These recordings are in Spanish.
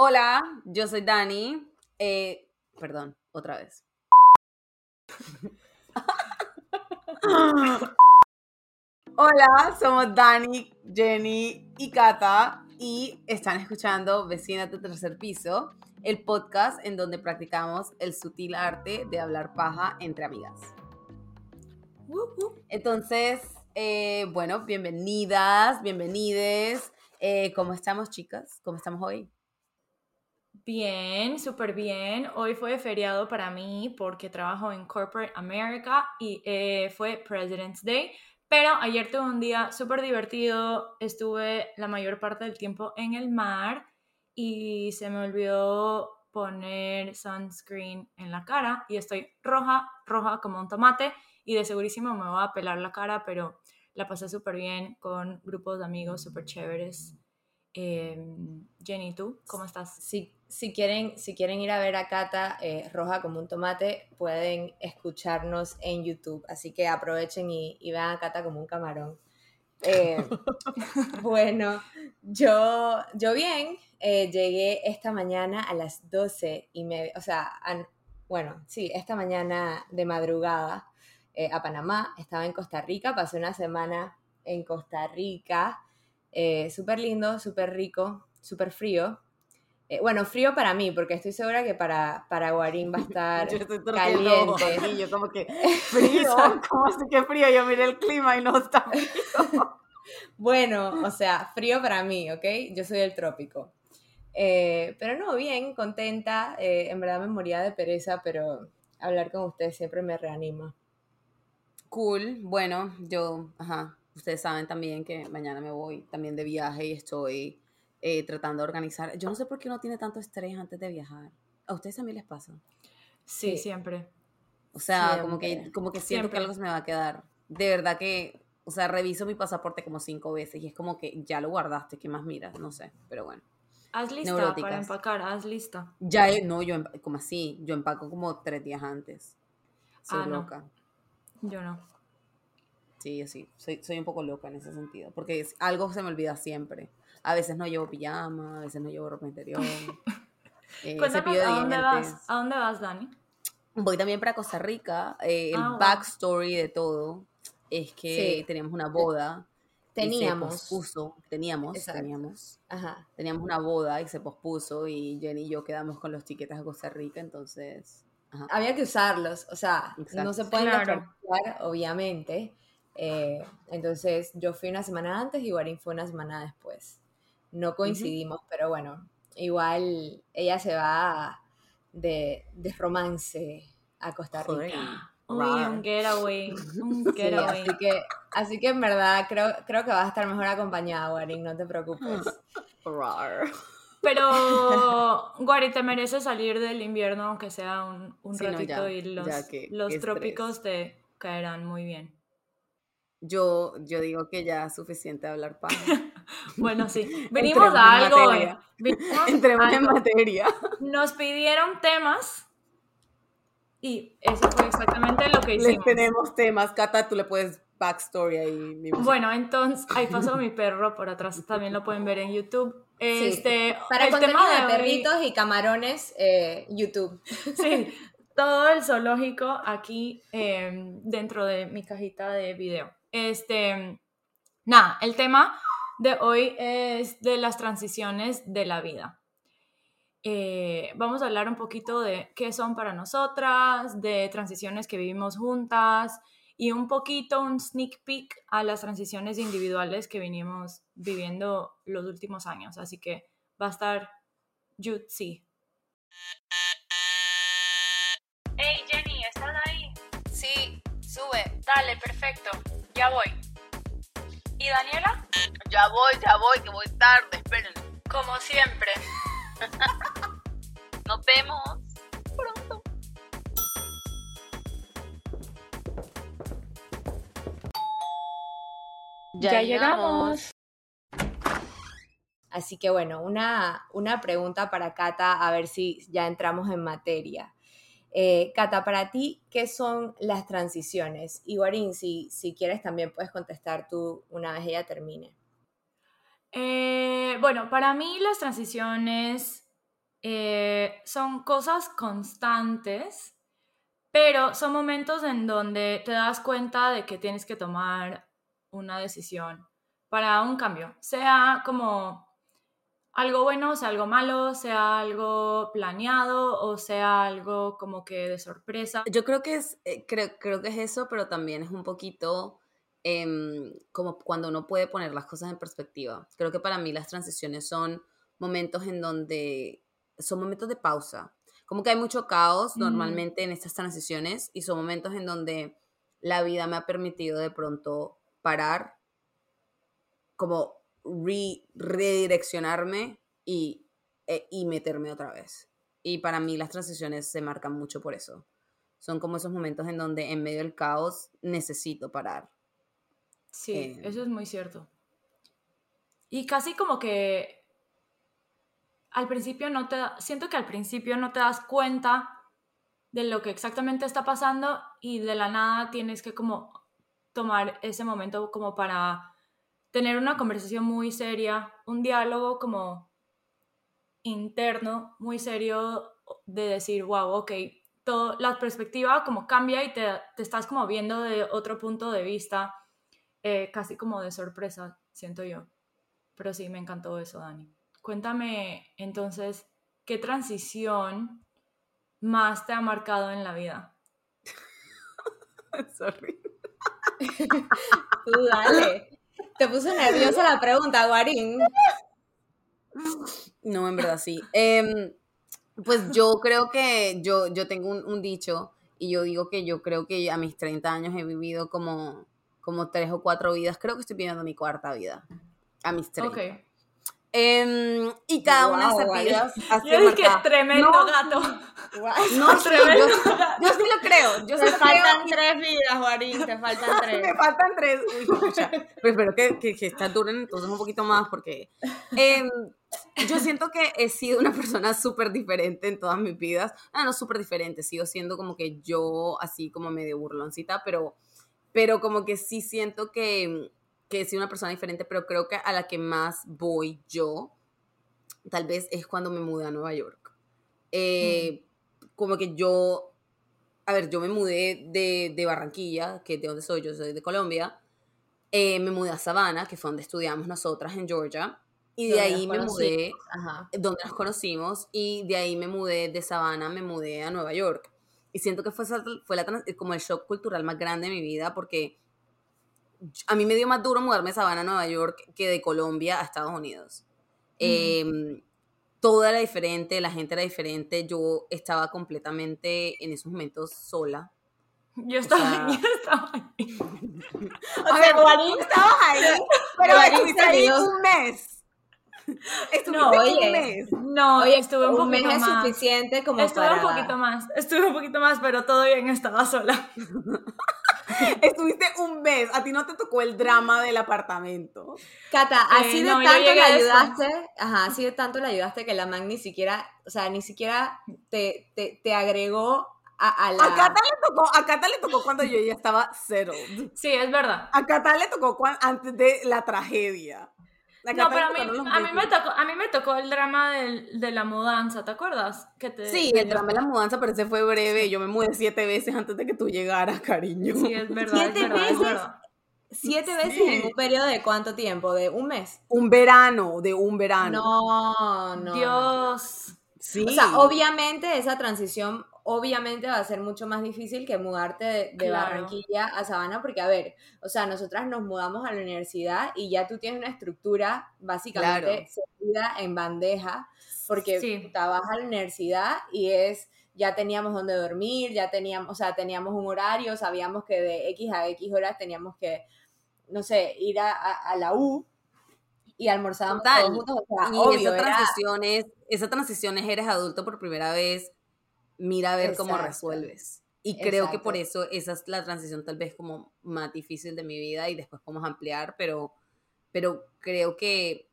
Hola, yo soy Dani. Eh, perdón, otra vez. Hola, somos Dani, Jenny y Kata y están escuchando Vecina de Tercer Piso, el podcast en donde practicamos el sutil arte de hablar paja entre amigas. Entonces, eh, bueno, bienvenidas, bienvenides. Eh, ¿Cómo estamos, chicas? ¿Cómo estamos hoy? Bien, súper bien. Hoy fue feriado para mí porque trabajo en Corporate America y eh, fue President's Day. Pero ayer tuve un día súper divertido. Estuve la mayor parte del tiempo en el mar y se me olvidó poner sunscreen en la cara y estoy roja, roja como un tomate y de segurísimo me voy a pelar la cara, pero la pasé súper bien con grupos de amigos súper chéveres. Em, Jenny, ¿tú cómo estás? Sí, si quieren, si quieren ir a ver a Cata eh, roja como un tomate, pueden escucharnos en YouTube. Así que aprovechen y, vean a Cata como un camarón. Eh, bueno, yo, yo bien, eh, llegué esta mañana a las 12 y media, o sea, bueno, sí, esta mañana de madrugada a Panamá, estaba en Costa Rica, pasé una semana en Costa Rica, súper lindo, súper rico, súper frío, eh, bueno, frío para mí, porque estoy segura que para, para Guarín va a estar caliente. Y yo como que, frío, ¿cómo así que frío? Yo miré el clima y no está frío. bueno, o sea, frío para mí, ¿ok? Yo soy del trópico. Eh, pero no, bien, contenta. Eh, en verdad me moría de pereza, pero hablar con ustedes siempre me reanima. Cool. Bueno, yo, ajá, ustedes saben también que mañana me voy también de viaje y estoy eh, tratando de organizar. Yo no sé por qué uno tiene tanto estrés antes de viajar. ¿A ustedes también les pasa? Sí, siempre. O sea, como que, como que siento que algo se me va a quedar. De verdad que, o sea, reviso mi pasaporte como cinco veces y es como que ya lo guardaste, ¿qué más miras? No sé, pero bueno. Haz lista para empacar, haz lista. Ya, no, yo, como así, yo empaco como tres días antes. Soy ah, loca. Yo no. Sí, sí, soy, soy un poco loca en ese sentido, porque algo se me olvida siempre. A veces no llevo pijama, a veces no llevo ropa interior. Eh, ¿a dónde vas? ¿A dónde vas, Dani? Voy también para Costa Rica. Eh, el ah, backstory de todo es que teníamos una boda. Teníamos. se pospuso. Teníamos, teníamos. Ajá. Teníamos una boda y se pospuso y Jenny y yo quedamos con los tiquetes a Costa Rica, entonces... Había que usarlos, o sea, no se pueden claro. obviamente. Eh, entonces yo fui una semana antes y Guarín fue una semana después no coincidimos, pero bueno, igual ella se va de, de romance a Costa Rica. Uy, un getaway, un getaway. así, que, así que en verdad creo, creo que vas a estar mejor acompañada, Waring, no te preocupes. Pero, Guari, te mereces salir del invierno, aunque sea un, un ratito, y los, los trópicos te caerán muy bien. Yo, yo digo que ya es suficiente hablar paja. bueno, sí. Venimos a algo. Entremos en materia. Nos pidieron temas y eso fue exactamente lo que hicimos. Les tenemos temas. Cata, tú le puedes backstory ahí. bueno, entonces, ahí pasó mi perro por atrás. También lo pueden ver en YouTube. Este, Para el tema de, perritos y camarones, eh, YouTube. Sí, todo el zoológico aquí em, dentro de mi cajita de video. Este, nada, el tema de hoy es de las transiciones de la vida. Eh, vamos a hablar un poquito de qué son para nosotras, de transiciones que vivimos juntas y un poquito un sneak peek a las transiciones individuales que vinimos viviendo los últimos años. Así que va a estar jutsi. Hey Jenny, ¿estás ahí? Sí, sube. Dale, perfecto. Ya voy. ¿Y Daniela? Ya voy, ya voy, que voy tarde, esperen. Como siempre. Nos vemos pronto. Ya, llegamos. Así que bueno, una, una pregunta para Cata, a ver si ya entramos en materia. Eh, Cata, para ti, ¿qué son las transiciones? Y Guarín, si, quieres también puedes contestar tú una vez ella termine. Eh, bueno, para mí las transiciones eh, son cosas constantes, pero son momentos en donde te das cuenta de que tienes que tomar una decisión para un cambio, sea como algo bueno, sea algo malo, sea algo planeado o sea algo como que de sorpresa. Yo creo que es, eh, creo, creo que es eso, pero también es un poquito em, como cuando uno puede poner las cosas en perspectiva. Creo que para mí las transiciones son momentos en donde son momentos de pausa. Como que hay mucho caos Mm. normalmente en estas transiciones y son momentos en donde la vida me ha permitido de pronto parar, como re- redireccionarme y, eh, y meterme otra vez. Y para mí las transiciones se marcan mucho por eso. Son como esos momentos en donde en medio del caos necesito parar. Sí, Eh, eso es muy cierto. Y casi como que al principio no te siento que al principio no te das cuenta de lo que exactamente está pasando y de la nada tienes que como tomar ese momento como para tener una conversación muy seria, un diálogo como interno, muy serio de decir, wow, ok, todo, la perspectiva como cambia y te, te estás como viendo de otro punto de vista, eh, casi como de sorpresa, siento yo. Pero sí, me encantó eso, Dani. Cuéntame entonces, ¿qué transición más te ha marcado en la vida? Sorry. Tú dale. Te puso nerviosa la pregunta, Guarín. No, en verdad sí. Em, pues yo creo que yo, yo tengo un, un dicho y yo digo que yo creo que a mis 30 años he vivido como, como tres o cuatro vidas. Creo que estoy viviendo mi cuarta vida. A mis 30. Ok. Em, y cada una de Guau, esas vale. vidas ha sido Yo dije, marcada. tremendo No, gato. No, sí, Tremendo yo, yo sí lo creo. Yo sí Te lo faltan creo. tres vidas, Guarín, te faltan tres. Me faltan tres. Uy, pucha. Pero espero que, que, que estas duren entonces un poquito más porque em, yo siento que he sido una persona súper diferente en todas mis vidas. Ah, no súper diferente, sigo siendo como que yo así como medio burloncita, pero, pero como que sí siento que, que he sido una persona diferente, pero creo que a la que más voy yo, tal vez es cuando me mudé a Nueva York. Eh, Como que yo, a ver, yo me mudé de, de Barranquilla, que es de donde soy, yo soy de Colombia, eh, me mudé a Savannah, que fue donde estudiamos nosotras en Georgia, y de ahí me mudé, Ajá. donde nos conocimos, y de ahí me mudé de Savannah, me mudé a Nueva York. Y siento que fue, fue la, como el shock cultural más grande de mi vida, porque a mí me dio más duro mudarme de Savannah a Nueva York que de Colombia a Estados Unidos. Eh, todo era diferente, la gente era diferente, yo estaba completamente en esos momentos sola. Yo estaba, sea- yo estaba ahí. O sea, Guarín estabas ahí, pero estuviste ahí un mes. Estuviste No, un oye. mes. No, Oye, estuve un, un mes poquito es más. suficiente como Estuve para... un poquito más, estuve un poquito más, pero todo bien, estaba sola. Estuviste un mes, a ti no te tocó el drama del apartamento. Cata, así Eh, de no, tanto le ayudaste, ajá, así de tanto le ayudaste que la man ni siquiera, o sea, ni siquiera te, te, te agregó a, a la... A Cata le tocó, a Cata le tocó cuando yo ya estaba settled. Sí, es verdad. A Cata le tocó cuan- antes de la tragedia. No, pero a mí, a mí me tocó, a mí me tocó el drama del- de la mudanza, ¿te acuerdas? Que te, Sí, el drama de la mudanza, pero ese fue breve. Yo me mudé siete veces antes de que tú llegaras, cariño. Sí, es verdad, es ¿Siete es veces? verdad. Siete veces Sí. en un periodo de cuánto tiempo, de un mes. Un verano, de un verano. No, no. Dios. Sí. O sea, obviamente esa transición, obviamente va a ser mucho más difícil que mudarte de, de Claro. Barranquilla a Sabana, porque a ver, o sea, nosotras nos mudamos a la universidad y ya tú tienes una estructura básicamente servida en bandeja, porque Sí. vas a la universidad y es, ya teníamos donde dormir, ya teníamos, o sea, teníamos un horario, sabíamos que de X a X horas teníamos que, no sé, ir a, a- a la U y almorzábamos todos juntos, o sea, y obvio, esa era- transición es, esa transición es eres adulto por primera vez, mira a ver cómo Exacto. resuelves. Y creo que por Exacto. eso esa es la transición tal vez como más difícil de mi vida y después podemos ampliar, pero, pero creo que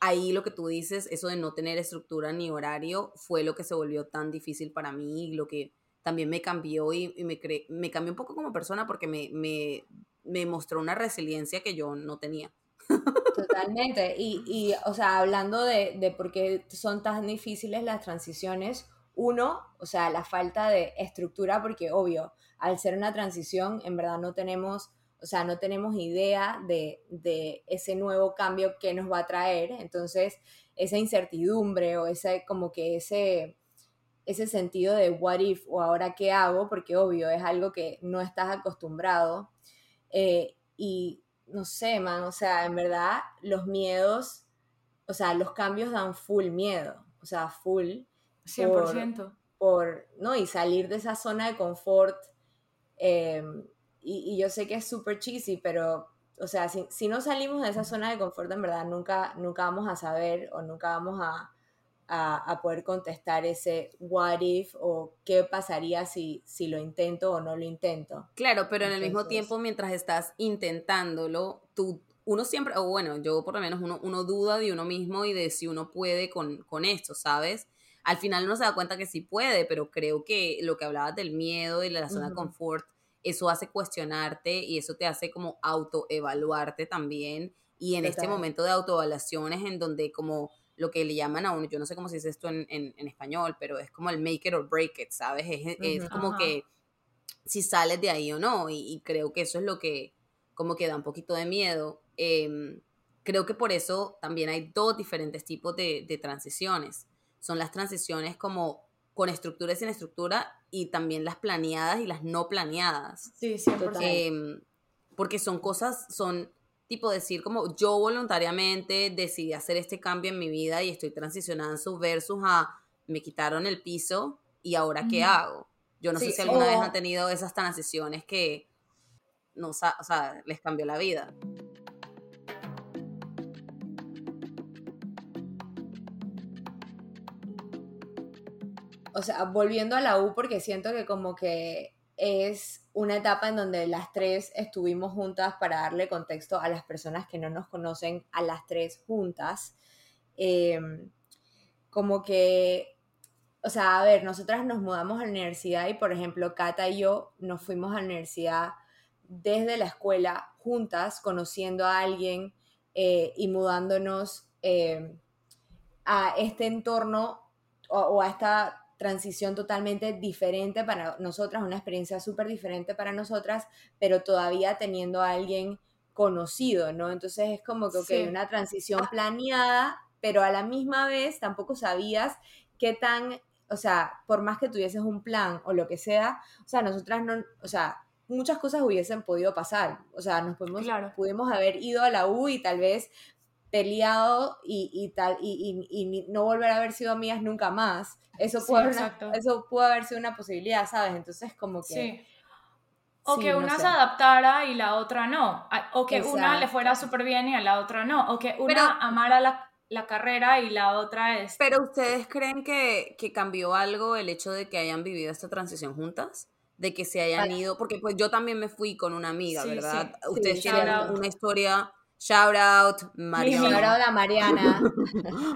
ahí lo que tú dices, eso de no tener estructura ni horario, fue lo que se volvió tan difícil para mí y lo que también me cambió y, y me, cre- me cambió un poco como persona porque me, me, me mostró una resiliencia que yo no tenía. Totalmente. Y, y, o sea, hablando de, de por qué son tan difíciles las transiciones, uno, o sea, la falta de estructura, porque obvio, al ser una transición, en verdad no tenemos, o sea, no tenemos idea de, de ese nuevo cambio que nos va a traer. Entonces, esa incertidumbre o ese, como que ese, ese sentido de what if o ahora qué hago, porque obvio es algo que no estás acostumbrado. Eh, y no sé, man, o sea, en verdad los miedos, o sea, los cambios dan full miedo, o sea, full. 100%. Por, ¿no? Y salir de esa zona de confort. eh, y, y yo sé que es súper cheesy, pero, o sea, si, si no salimos de esa zona de confort, en verdad, nunca, nunca vamos a saber o nunca vamos a, a, a poder contestar ese what if o qué pasaría si, si lo intento o no lo intento. Claro, pero en el mismo tiempo, mientras estás intentándolo, tú, uno siempre, o bueno, yo por lo menos uno, uno duda de uno mismo y de si uno puede con, con esto, ¿sabes? Al final uno se da cuenta que sí puede, pero creo que lo que hablabas del miedo y de la zona de confort, eso hace cuestionarte y eso te hace como autoevaluarte también. Y en este momento de autoevaluaciones en donde como lo que le llaman a uno, yo no sé cómo se dice esto en, en- en español, pero es como el make it or break it, ¿sabes? Es, como que si sales de ahí o no, y, y creo que eso es lo que como que da un poquito de miedo. Em, creo que por eso también hay dos diferentes tipos de, de transiciones. Son las transiciones como con estructura y sin estructura y también las planeadas y las no planeadas. Sí, 100%. Total. Em, porque son cosas, son tipo decir como yo voluntariamente decidí hacer este cambio en mi vida y estoy transicionando versus a me quitaron el piso y ahora qué hago. Yo no sé Sí, si alguna vez han tenido esas transiciones que no, o sea, les cambió la vida. O sea, volviendo a la U, porque siento que como que es una etapa en donde las tres estuvimos juntas para darle contexto a las personas que no nos conocen, a las tres juntas. Eh, como que, o sea, a ver, nosotras nos mudamos a la universidad y, por ejemplo, Cata y yo nos fuimos a la universidad desde la escuela juntas, conociendo a alguien eh, y mudándonos eh, a este entorno o a esta transición totalmente diferente para nosotras, una experiencia súper diferente para nosotras, pero todavía teniendo a alguien conocido, ¿no? Entonces es como que, ok, Sí. una transición planeada, pero a la misma vez tampoco sabías qué tan, o sea, por más que tuvieses un plan o lo que sea, o sea, nosotras no, o sea, muchas cosas hubiesen podido pasar, o sea, nos pudimos, Claro. pudimos haber ido a la U y tal vez peleado y, y tal y, y- y ni- no volver a haber sido amigas nunca más. Eso Sí, pudo, haber una- eso pudo haber sido una posibilidad, ¿sabes? Entonces como que... Sí. O sí, que no una sé. se adaptara y la otra no. O que una le fuera súper bien y a la otra no. O que una Pero- amara la, la carrera y la otra es... Pero ustedes creen que, que cambió algo el hecho de que hayan vivido esta transición juntas? De que se hayan ido, porque pues yo también me fui con una amiga, ¿verdad? Ustedes tienen una historia, shout out, Mariana. ahora la Mariana.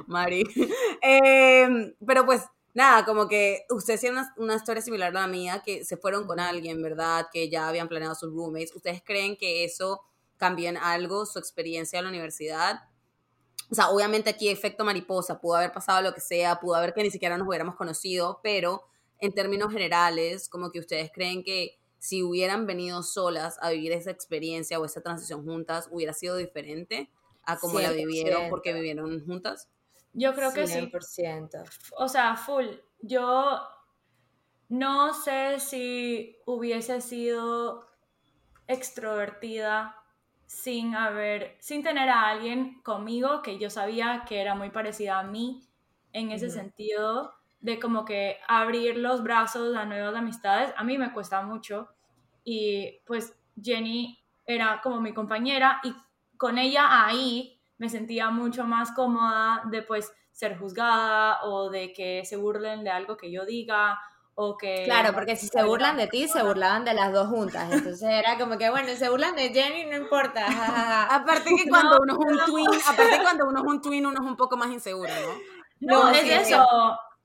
Mari. Em, pero pues nada, como que ustedes tienen una, una historia similar a la mía, que se fueron con alguien, ¿verdad? Que ya habían planeado sus roommates. ¿Ustedes creen que eso cambió en algo su experiencia en la universidad? O sea, obviamente aquí efecto mariposa, pudo haber pasado lo que sea, pudo haber que ni siquiera nos hubiéramos conocido, pero en términos generales, como que ustedes creen que si hubieran venido solas a vivir esa experiencia o esa transición juntas, hubiera sido diferente a como la vivieron 100%. porque vivieron juntas. Yo creo que sí. 100%. O sea, full. Yo no sé si hubiese sido extrovertida sin haber, sin tener a alguien conmigo que yo sabía que era muy parecida a mí en ese sentido de como que abrir los brazos a nuevas amistades. A mí me cuesta mucho y pues Jenny era como mi compañera y con ella ahí me sentía mucho más cómoda de pues ser juzgada o de que se burlen de algo que yo diga o que... Claro, porque si se burlan de ti, se burlaban de las dos juntas. Entonces era como que, bueno, se burlan de Jenny, no importa. ja, ja, ja. Aparte que cuando uno es un twin, aparte cuando uno es un twin, uno es un poco más inseguro, ¿no? No, No, es sí, eso.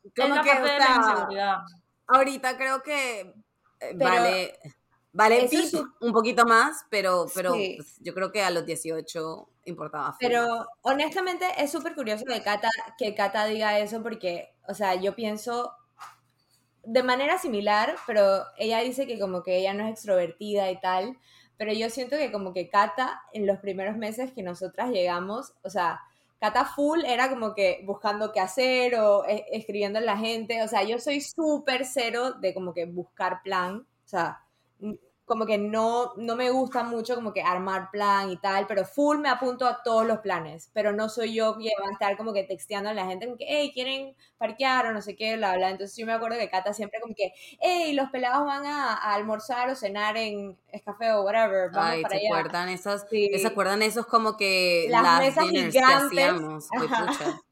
Es Como la que, parte o de la inseguridad. Ahorita creo que eh, Pero- vale. Vale, Eso es un poquito más, pero, pero Sí. pues, yo creo que a los 18 importaba. Pero más. honestamente es súper curioso de Cata, que Cata diga eso porque, o sea, yo pienso de manera similar, pero ella dice que como que ella no es extrovertida y tal, pero yo siento que como que Cata en los primeros meses que nosotras llegamos, o sea, Cata full era como que buscando qué hacer o e- escribiendo a la gente, o sea, yo soy súper cero de como que buscar plan, o sea, como que no, no me gusta mucho como que armar plan y tal, pero full me apunto a todos los planes, pero no soy yo que va a estar como que texteando a la gente como que, hey, quieren parquear o no sé qué, bla, bla. Entonces yo me acuerdo que Cata siempre como que, hey, los pelados van a, a almorzar o cenar en Escafé o whatever, vamos Ay, para ¿se allá. acuerdan esos? Sí. ¿Se acuerdan esos como que Las las mesas gigantes. que hacíamos?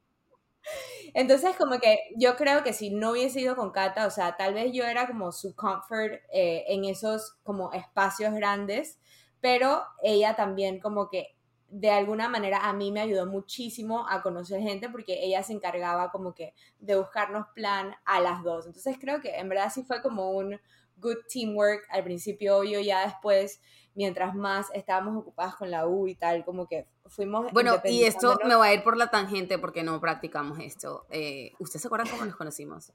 Entonces, como que yo creo que si no hubiese ido con Cata, o sea, tal vez yo era como su comfort eh, en esos como espacios grandes, pero ella también como que de alguna manera a mí me ayudó muchísimo a conocer gente porque ella se encargaba como que de buscarnos plan a las dos. Entonces creo que en verdad sí fue como un good teamwork al principio, obvio, ya después, mientras más estábamos ocupadas con la U y tal, como que fuimos... Bueno, y esto me va a ir por la tangente porque no practicamos esto. Eh, ¿Ustedes se acuerdan cómo nos conocimos?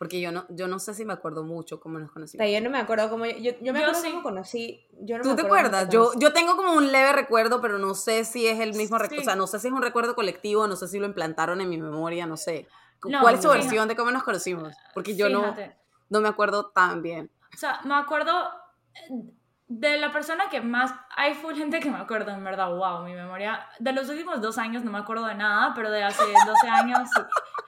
Porque yo no, yo no sé si me acuerdo mucho cómo nos conocimos. yo no me acuerdo cómo yo, yo, yo me Yo acuerdo sí. cómo conocí. Yo no ¿Tú me te acuerdas? Yo, yo tengo como un leve recuerdo, pero no sé si es el mismo recuerdo. Sí. O sea, no sé si es un recuerdo colectivo, no sé si lo implantaron en mi memoria, no sé. No, ¿Cuál es tu fíjate. versión de cómo nos conocimos? Porque yo no, no me acuerdo tan bien. O sea, me acuerdo eh, de la persona que más... Hay full gente que me acuerdo, en verdad, wow, mi memoria... De los últimos dos años no me acuerdo de nada, pero de hace 12 años sí.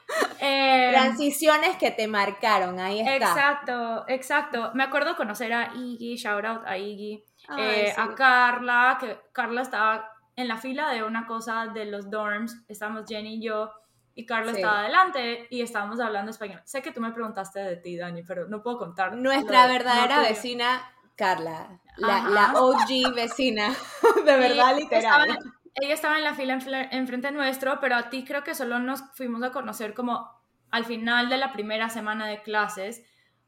Eh, Transiciones que te marcaron, ahí está. exacto, exacto. Me acuerdo conocer a Iggy, shout out a Iggy, Ay, eh, sí. a Carla, que Carla estaba en la fila de una cosa de los dorms, estábamos Jenny y yo, y Carla Sí. estaba adelante y estábamos hablando español. Sé que tú me preguntaste de ti, Dani, pero no puedo contar. Nuestra lo verdadera vecina, Carla. La, la OG vecina. De verdad, Y literal. estaba- ella estaba en la fila enfrente nuestro, pero a ti creo que solo nos fuimos a conocer como al final de la primera semana de clases,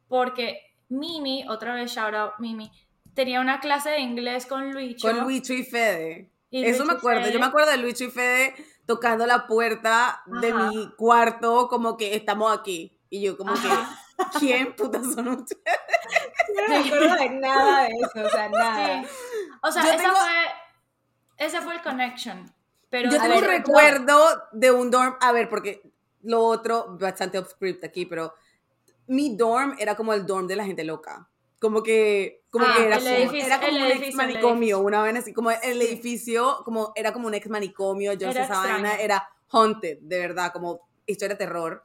porque Mimi, otra vez shout out Mimi, tenía una clase de inglés con Luicho. Con Luicho y Fede. y Eso me acuerdo. Fede. Yo me acuerdo de Luicho y Fede tocando la puerta de Ajá. mi cuarto, como que estamos aquí. Y yo, como Ajá. que, ¿quién putas son ustedes? Yo no me acuerdo de nada de eso, o sea, nada. Sí. O sea, esa tengo- fue, ese fue el connection. Pero Yo tengo un recuerdo de un dorm. A ver, porque lo otro, bastante off script aquí, pero mi dorm era como el dorm de la gente loca. Como que, como Ah, que era, edificio- era como un edificio, ex manicomio, una vez así, como el edificio, como era como un ex manicomio, yo Era esa vaina era haunted, de verdad, como historia de terror.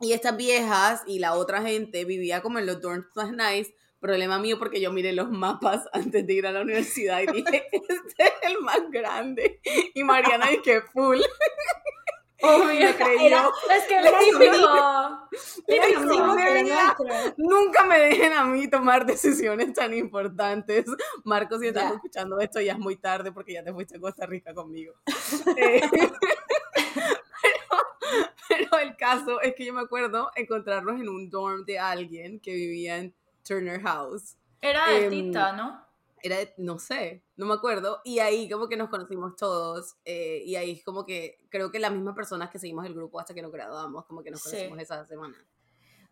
Y estas viejas y la otra gente vivía como en los dorms más nice. Problema mío porque yo miré los mapas antes de ir a la universidad y dije, este es el más grande. Y Mariana dije, full. Obvio. Me creyó. Era- Es que Era típico. Típico. era. Nunca me dejen a mí tomar decisiones tan importantes. Marcos, si estás Ya. escuchando esto, ya es muy tarde porque ya te fuiste a Costa Rica conmigo. Eh, pero, pero el caso es que yo me acuerdo encontrarnos en un dorm de alguien que vivía en Turner House. Era de Em, Tita, ¿no? Era, de- no sé, no me acuerdo. Y ahí como que nos conocimos todos. eh, y ahí como que creo que las mismas personas que seguimos el grupo hasta que nos graduamos, como que nos Sí. conocimos esa semana.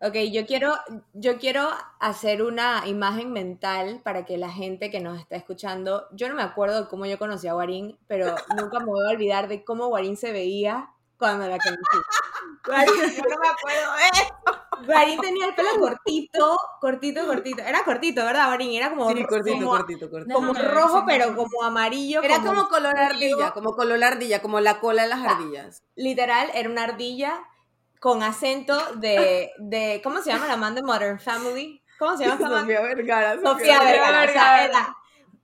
Ok, yo quiero, yo quiero hacer una imagen mental para que la gente que nos está escuchando, yo no me acuerdo de cómo yo conocí a Guarín, pero nunca me voy a olvidar de cómo Guarín se veía cuando la conocí. Guarín, Yo no me acuerdo de Guarín tenía el pelo cortito, cortito, cortito. Era cortito, ¿verdad, Guarín? Era como, Sí, cortito, como, cortito, cortito. como Déjame ver rojo, si pero como amarillo. Era como color frío. ardilla, como color ardilla, como la cola de las ardillas. Literal, era una ardilla con acento de, de ¿cómo se llama la man de Modern Family? ¿Cómo se llama esta man? Sofía Vergara. Sofía Vergara. O sea, Vergara. era,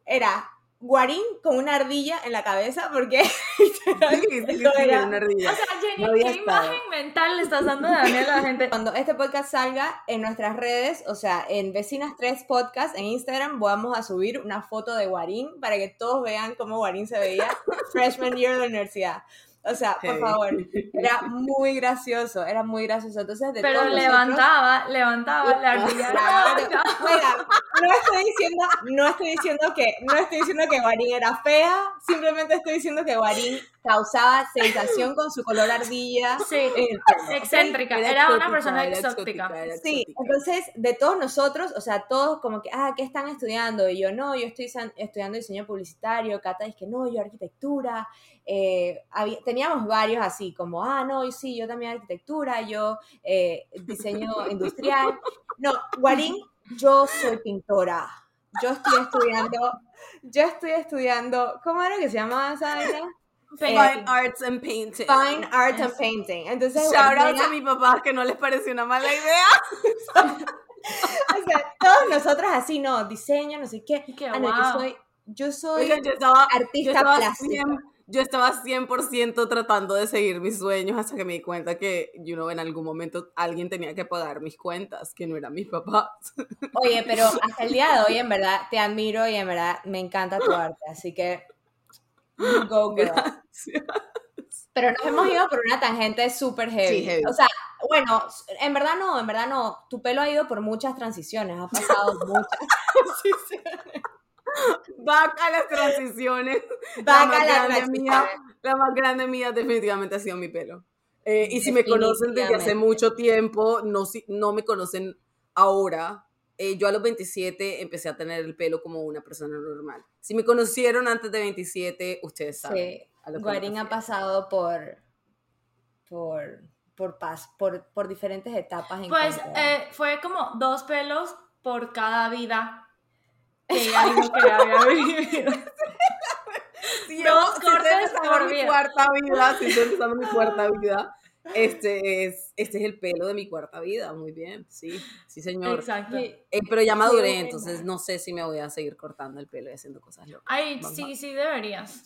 era Guarín con una ardilla en la cabeza porque Sí, sí, sí, No sí, era- era una ardilla. O sea, Jenny, No ¿qué estado. imagen mental le estás dando de Daniel a la gente? cuando este podcast salga en nuestras redes, o sea, en Vecinas 3 Podcast, en Instagram, vamos a subir una foto de Guarín para que todos vean cómo Guarín se veía freshman year de la universidad. O sea, por favor, era muy gracioso, era muy gracioso. Entonces, de Pero nosotros- levantaba, levantaba la ardilla. No estoy diciendo, no estoy diciendo que, no estoy diciendo que Guarín era fea, simplemente estoy diciendo que Guarín causaba sensación con su color ardilla. Sí, ¿ok? excéntrica. Era, exótica, una persona era exótica. era Sí, exótica. entonces de todos nosotros, o sea, todos como que, ah, ¿qué están estudiando? Y yo, no, yo estoy san- estudiando diseño publicitario, Cata dice que no, yo arquitectura. Eh, había- teníamos varios así, como, ah, no, yo sí, yo también arquitectura, yo eh, diseño industrial. No, Guarín, yo soy pintora. Yo estoy estudiando, yo estoy estudiando, ¿cómo era que se llamaba esa? Fine Arts and Painting. Fine Art and Painting. Entonces, Shout out a mi papá que no les pareció una mala idea. O sea, todos nosotros así, no, diseño, no sé qué. Y que, Ah, no, wow. yo soy, yo soy Oigan, yo estaba, artista yo estaba plástica. 100 yo estaba 100% tratando de seguir mis sueños hasta que me di cuenta que, you know, en algún momento alguien tenía que pagar mis cuentas, que no eran mis papás. Oye, pero hasta el día de hoy, en verdad, te admiro y en verdad me encanta tu arte, así que go girl. Gracias. Pero nos hemos ido por una tangente súper heavy. Sí, heavy. O sea, bueno, en verdad no, en verdad no. Tu pelo ha ido por muchas transiciones, ha pasado muchas transiciones. Back a las transiciones. Back la a grande transiciones. mía, la más grande mía definitivamente ha sido mi pelo. Eh, y si me conocen desde hace mucho tiempo, no, si- no me conocen ahora. Eh, yo a los 27 empecé a tener el pelo como una persona normal. Si me conocieron antes de 27, ustedes saben. Sí, Guarín ha pasado por, por, por, paz, por, por diferentes etapas. En Pues eh, fue como dos pelos por cada vida que dijo que había vivido. Sí, Dos estoy cortes empezando por mi cuarta vida, sí, estoy empezando mi cuarta vida. Este es, este es el pelo de mi cuarta vida, muy bien, sí, sí señor. Exacto. Sí. Eh, pero ya maduré, buena. entonces no sé si me voy a seguir cortando el pelo y haciendo cosas locas. Ay, Vamos. sí, sí, deberías.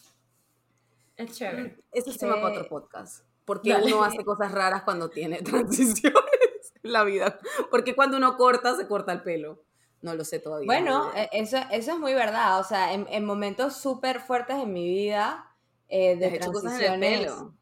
Es chévere. Ese es tema para Sí. otro podcast. Porque Dale. uno hace cosas raras cuando tiene transiciones en la vida. Porque cuando uno corta, se corta el pelo. No lo sé todavía. Bueno, no eh, eso, eso es muy verdad. O sea, en, en momentos súper fuertes en mi vida eh, de ¿Has hecho cosas en el transiciones. pelo?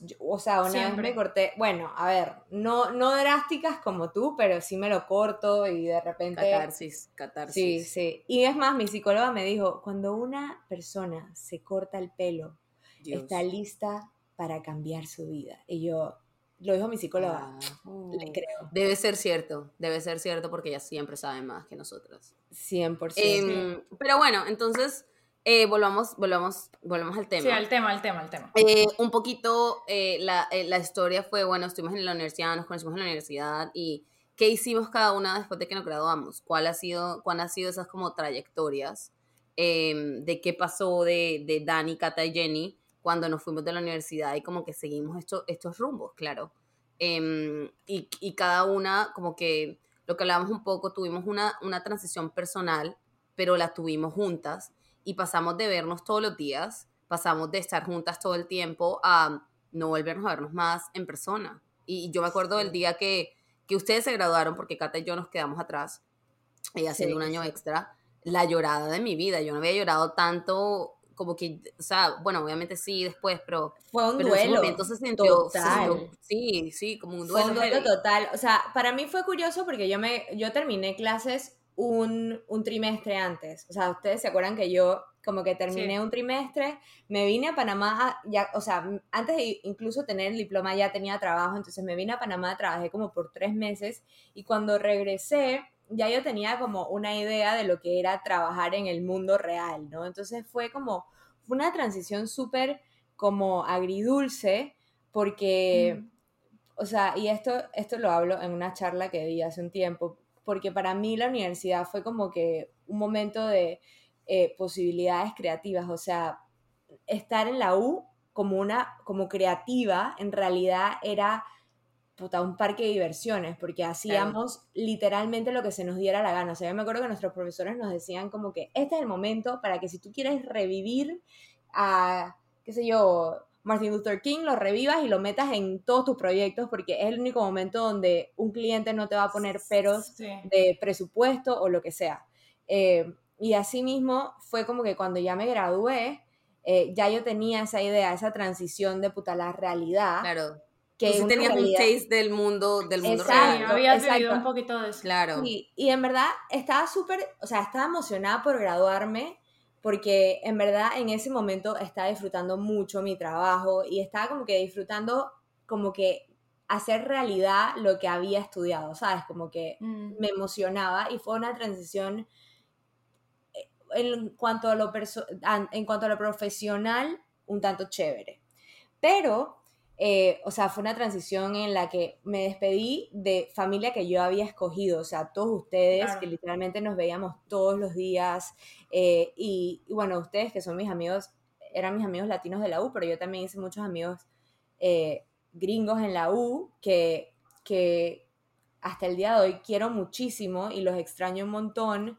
yo- O sea, una Siempre. vez me corté, bueno, a ver, no, no drásticas como tú, pero sí me lo corto y de repente... Catarsis, Sí, catarsis. sí. Y es más, mi psicóloga me dijo, cuando una persona se corta el pelo, Dios. está lista para cambiar su vida. Y yo, lo dijo mi psicóloga, Ah, le creo, Debe ser cierto, debe ser cierto porque ella siempre sabe más que nosotras. 100%. Em, pero bueno, entonces eh, volvamos, volvamos, volvamos al tema. Sí, al tema, al tema, al tema. Eh, un poquito eh, la, eh, la historia fue, bueno, estuvimos en la universidad, nos conocimos en la universidad y qué hicimos cada una después de que nos graduamos, cuál ha sido, cuál han sido esas como trayectorias em, de qué pasó de, de Dani, Cata y Jenny cuando nos fuimos de la universidad y como que seguimos esto- estos rumbos, claro. Em, y, y cada una como que lo que hablábamos un poco, tuvimos una, una transición personal, pero la tuvimos juntas y pasamos de vernos todos los días, pasamos de estar juntas todo el tiempo a no volvernos a vernos más en persona. Y yo me acuerdo del día que, que ustedes se graduaron, porque Cata y yo nos quedamos atrás, y haciendo Sí, un año sí. extra, la llorada de mi vida. Yo no había llorado tanto, como que, o sea, bueno, obviamente sí después, pero, Fue un pero duelo. se sintió, se total. sintió- sí, sí, como un Fue duelo. un duelo heavy. total. O sea, para mí fue curioso porque yo me yo terminé clases un, un trimestre antes. O sea, ustedes se acuerdan que yo como que terminé Sí. un trimestre, me vine a Panamá, a- ya, o sea, antes de incluso tener el diploma ya tenía trabajo, entonces me vine a Panamá, trabajé como por tres meses y cuando regresé ya yo tenía como una idea de lo que era trabajar en el mundo real, ¿no? Entonces fue como, una transición súper como agridulce porque... Mm. O sea, y esto, esto lo hablo en una charla que di hace un tiempo, porque para mí la universidad fue como que un momento de eh, posibilidades creativas, o sea, estar en la U como una, como creativa, en realidad era puta, un parque de diversiones, porque hacíamos literalmente lo que se nos diera la gana. O sea, yo me acuerdo que nuestros profesores nos decían como que este es el momento para que si tú quieres revivir a, qué sé yo, Martin Luther King, lo revivas y lo metas en todos tus proyectos, porque es el único momento donde un cliente no te va a poner peros Sí. de presupuesto o lo que sea. Eh, y así mismo fue como que cuando ya me gradué, eh, ya yo tenía esa idea, esa transición de puta la realidad. Claro. Que sí tenías realidad- un taste del mundo, del mundo Exacto. Sí, real. habías vivido exacto. un poquito de eso. Claro. Y, y en verdad estaba súper, o sea, estaba emocionada por graduarme porque en verdad en ese momento estaba disfrutando mucho mi trabajo y estaba como que disfrutando como que hacer realidad lo que había estudiado, ¿sabes? Como que Mm. me emocionaba y fue una transición eh, en cuanto a lo, en cuanto a lo profesional un tanto chévere. Pero, eh, o sea, fue una transición en la que me despedí de familia que yo había escogido, o sea, todos ustedes Claro. que literalmente nos veíamos todos los días eh, y, y bueno, ustedes que son mis amigos, eran mis amigos latinos de la U, pero yo también hice muchos amigos eh, gringos en la U que, que hasta el día de hoy quiero muchísimo y los extraño un montón.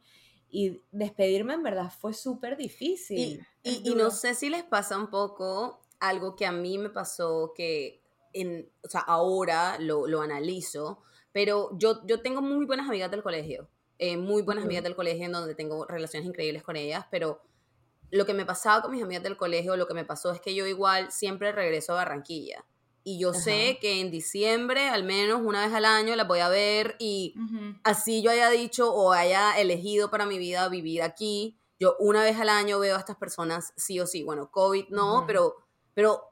Y despedirme en verdad fue súper difícil. Y, y- y no sé si les pasa un poco algo que a mí me pasó que, en, o sea, ahora lo, lo analizo, pero yo, yo tengo muy buenas amigas del colegio, eh, muy buenas amigas del colegio en donde tengo relaciones increíbles con ellas, pero lo que me pasaba con mis amigas del colegio, lo que me pasó es que yo igual siempre regreso a Barranquilla. Y yo sé que en diciembre, al menos una vez al año, las voy a ver y así yo haya dicho o haya elegido para mi vida vivir aquí, yo una vez al año veo a estas personas sí o sí. Bueno, COVID no, pero, pero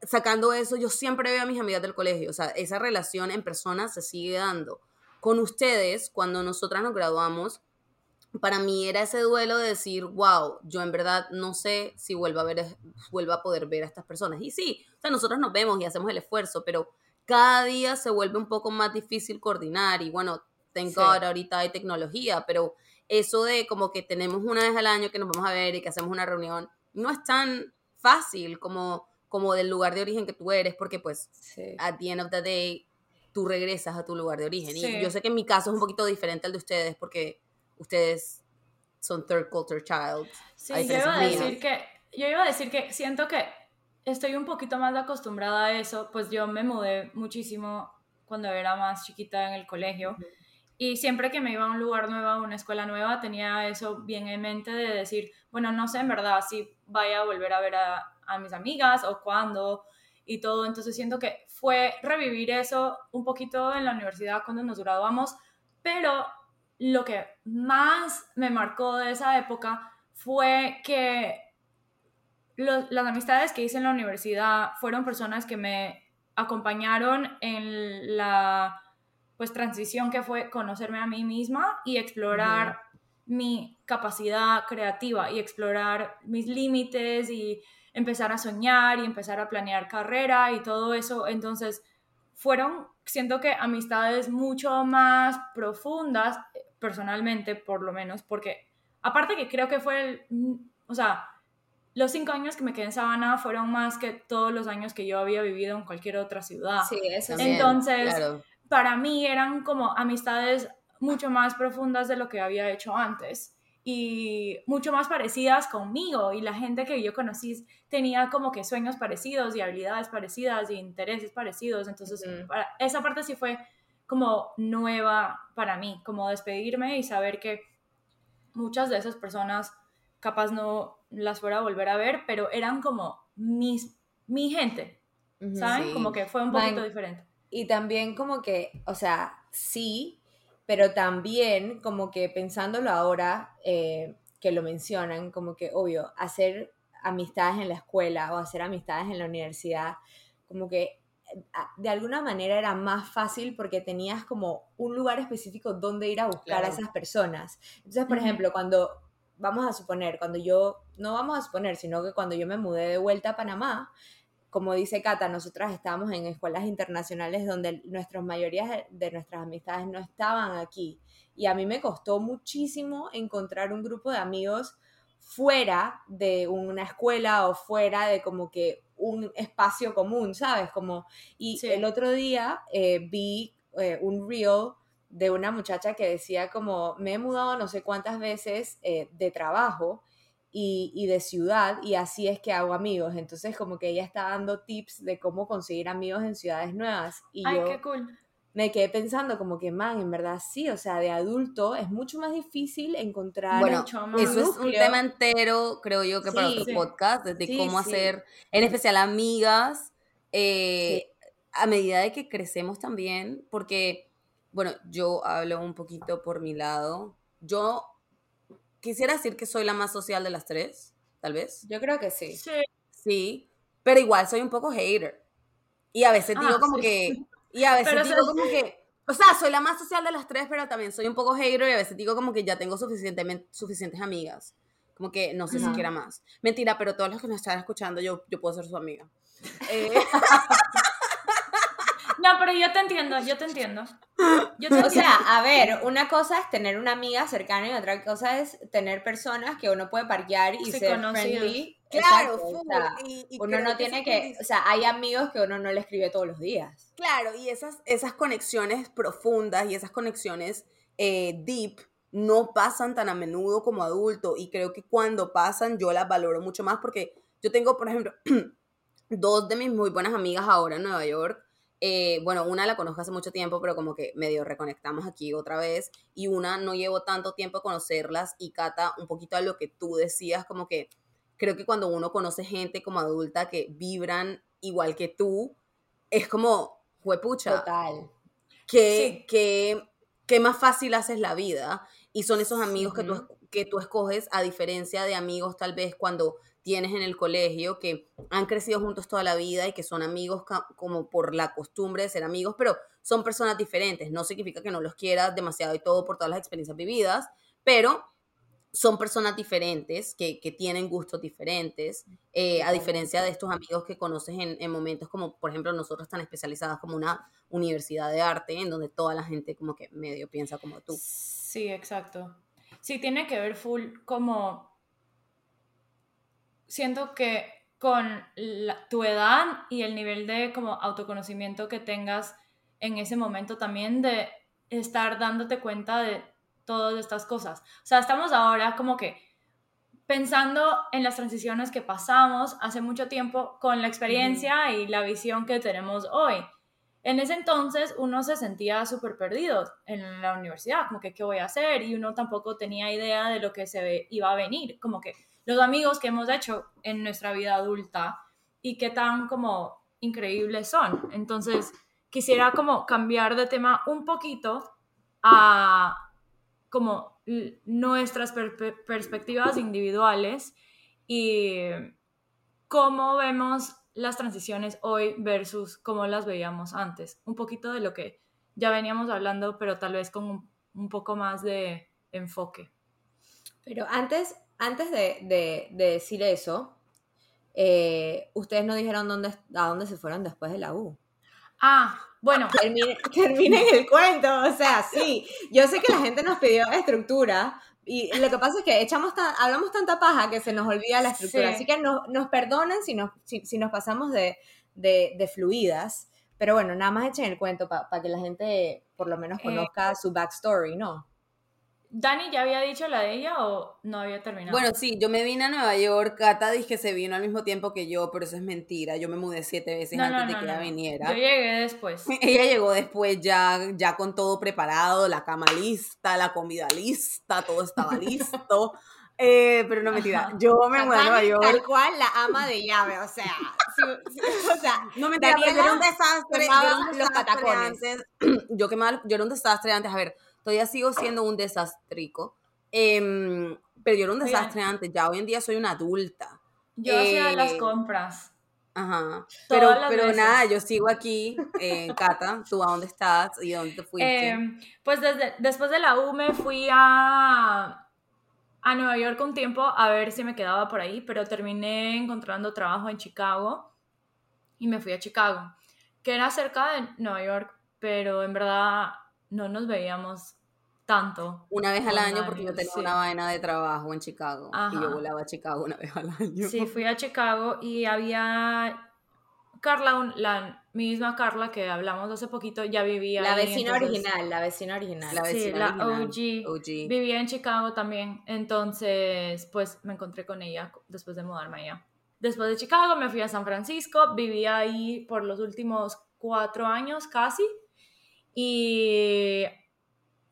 sacando eso, yo siempre veo a mis amigas del colegio. O sea, esa relación en persona se sigue dando. Con ustedes, cuando nosotras nos graduamos, para mí era ese duelo de decir, wow, yo en verdad no sé si vuelva a, ver, vuelva a poder ver a estas personas. Y sí, o sea, nosotros nos vemos y hacemos el esfuerzo, pero cada día se vuelve un poco más difícil coordinar. Y bueno, thank Sí. God, ahorita hay tecnología, pero eso de como que tenemos una vez al año que nos vamos a ver y que hacemos una reunión, no es tan fácil como, como del lugar de origen que tú eres, porque pues Sí. at the end of the day, tú regresas a tu lugar de origen. Sí. Y yo sé que en mi caso es un poquito diferente al de ustedes, porque ustedes son third culture child. Sí, yo iba a decir que, yo iba a decir que siento que estoy un poquito más acostumbrada a eso, pues yo me mudé muchísimo cuando era más chiquita en el colegio y siempre que me iba a un lugar nuevo, a una escuela nueva, tenía eso bien en mente de decir, bueno, no sé en verdad si vaya a volver a ver a, a mis amigas o cuándo y todo, entonces siento que fue revivir eso un poquito en la universidad cuando nos graduamos, pero lo que más me marcó de esa época fue que las amistades que hice en la universidad fueron personas que me acompañaron en la pues transición que fue conocerme a mí misma y explorar mi capacidad creativa y explorar mis límites y empezar a soñar y empezar a planear carrera y todo eso. Entonces, fueron, siento que amistades mucho más profundas, personalmente por lo menos, porque aparte que creo que fue el, o sea, los cinco años que me quedé en Sabana fueron más que todos los años que yo había vivido en cualquier otra ciudad. Sí, eso Entonces, claro. Para mí eran como amistades mucho más profundas de lo que había hecho antes y mucho más parecidas conmigo y la gente que yo conocí tenía como que sueños parecidos y habilidades parecidas y intereses parecidos, entonces para- esa parte sí fue como nueva para mí, como despedirme y saber que muchas de esas personas capaz no las fuera a volver a ver, pero eran como mis, mi gente. ¿saben? Sí. Como que fue un Man, poquito diferente. Y también como que, o sea, sí, pero también como que pensándolo ahora, eh, que lo mencionan, como que, obvio, hacer amistades en la escuela o hacer amistades en la universidad, como que eh, a- de alguna manera era más fácil porque tenías como un lugar específico donde ir a buscar a esas personas. Entonces, por Ujú. ejemplo, cuando, vamos a suponer, cuando yo, no vamos a suponer, sino que cuando yo me mudé de vuelta a Panamá, como dice Cata, nosotras estábamos en escuelas internacionales donde nuestras mayorías de- nuestras amistades no estaban aquí. Y a mí me costó muchísimo encontrar un grupo de amigos fuera de una escuela o fuera de como que un espacio común, ¿sabes? Como, y Sí. el otro día eh, vi eh, un reel de una muchacha que decía como, me he mudado no sé cuántas veces eh, de trabajo y, y de ciudad y así es que hago amigos. Entonces como que ella está dando tips de cómo conseguir amigos en ciudades nuevas. Y Ay, yo, qué cool. me quedé pensando como que, man, en verdad sí, o sea, de adulto es mucho más difícil encontrar Bueno, mucho más. Eso es un tema entero, creo yo, que para otro sí. podcast, de Sí, cómo sí. hacer, en especial amigas, eh, a medida de que crecemos también, porque, bueno, yo hablo un poquito por mi lado. Yo quisiera decir que soy la más social de las tres, tal vez. Yo creo que sí. Sí, Sí, pero igual soy un poco hater. Y a veces digo Ah, como sí. que, y a veces Pero digo como que, o sea, soy la más social de las tres, pero también soy un poco hater y a veces digo como que ya tengo suficientemente, suficientes amigas. Como que no sé si Ujú. quiera más. Mentira, pero todos los que nos están escuchando, yo, yo puedo ser su amiga. Eh, No, pero yo te entiendo, yo te entiendo. Yo te O entiendo. sea, a ver, una cosa es tener una amiga cercana y otra cosa es tener personas que uno puede parquear y Sí, ser conocidos. friendly. claro, Exacto, o full, sea, y- y uno no tiene que, o sea, hay amigos que uno no le escribe todos los días. Claro, y esas, esas conexiones profundas y esas conexiones eh, deep no pasan tan a menudo como adulto y creo que cuando pasan yo las valoro mucho más porque yo tengo, por ejemplo, dos de mis muy buenas amigas ahora en Nueva York. Eh, bueno, una la conozco hace mucho tiempo, pero como que medio reconectamos aquí otra vez. Y una no llevo tanto tiempo a conocerlas. Y Cata, un poquito a lo que tú decías, como que creo que cuando uno conoce gente como adulta que vibran igual que tú, es como, juepucha, Total. que, Sí. que, que más fácil haces la vida. Y son esos amigos que, tú, que tú escoges, a diferencia de amigos tal vez cuando tienes en el colegio, que han crecido juntos toda la vida y que son amigos como por la costumbre de ser amigos, pero son personas diferentes. No significa que no los quieras demasiado y todo por todas las experiencias vividas, pero son personas diferentes, que, que tienen gustos diferentes, eh, a diferencia de estos amigos que conoces en, en momentos como, por ejemplo, nosotros tan especializadas como una universidad de arte, en donde toda la gente como que medio piensa como tú. Sí, exacto. Sí, tiene que ver full como... Siento que con la- tu edad y el nivel de como autoconocimiento que tengas en ese momento también de estar dándote cuenta de todas estas cosas. O sea, estamos ahora como que pensando en las transiciones que pasamos hace mucho tiempo con la experiencia y la visión que tenemos hoy. En ese entonces uno se sentía súper perdido en la universidad, como que qué voy a hacer y uno tampoco tenía idea de lo que se iba a venir, como que los amigos que hemos hecho en nuestra vida adulta y qué tan como increíbles son. Entonces quisiera como cambiar de tema un poquito a como nuestras per- per- perspectivas individuales y cómo vemos las transiciones hoy versus cómo las veíamos antes. Un poquito de lo que ya veníamos hablando, pero tal vez con un poco más de enfoque. Pero antes, antes de, de- de decir eso, eh, ustedes no dijeron dónde, a dónde se fueron después de la U. Ah, bueno, Terminen, terminen el cuento, o sea, sí. Yo sé que la gente nos pidió estructura y lo que pasa es que echamos tan- hablamos tanta paja que se nos olvida la estructura. Sí. Así que no- nos perdonen si nos, si, si nos pasamos de, de- de fluidas. Pero bueno, nada más echen el cuento para que la gente por lo menos Eh, conozca su backstory, ¿no? ¿Dani ya había dicho la de ella o no había terminado? Bueno, sí, yo me vine a Nueva York, Cata dice que se vino al mismo tiempo que yo, pero eso es mentira. Yo me mudé siete veces no, antes no, de que no, ella viniera. Yo llegué después. Ella llegó después ya, ya con todo preparado, la cama lista, la comida lista, todo estaba listo. Eh, pero no mentira, Ajá. yo me mudé a Nueva York. Tal cual la ama de llave, o sea, o sea, No mentira, yo era un desastre. Yo era un los desastre antes. Yo, quemaba- yo era un desastre antes. A ver, todavía sigo siendo un desastrico. Em, pero yo era un desastre antes. Ya hoy en día soy una adulta. Yo hacía Eh, las compras. Ajá. Pero, las pero veces. nada, yo sigo aquí. Eh, Cata, ¿tú a dónde estás y dónde te fuiste? Eh, pues desde, después de la U me fui a, a Nueva York un tiempo a ver si me quedaba por ahí, pero terminé encontrando trabajo en Chicago y me fui a Chicago, que era cerca de Nueva York, pero en verdad no nos veíamos tanto. una vez al año porque yo tenía sí. una vaina de trabajo en Chicago. Y yo volaba a Chicago una vez al año. Sí, fui a Chicago y había Carla, la misma Carla que hablamos hace poquito, ya vivía la ahí, vecina entonces- original, la vecina original. La Sí, la OG. OG. Vivía en Chicago también, entonces pues me encontré con ella después de mudarme allá. Después de Chicago me fui a San Francisco, viví ahí por los últimos cuatro años casi Y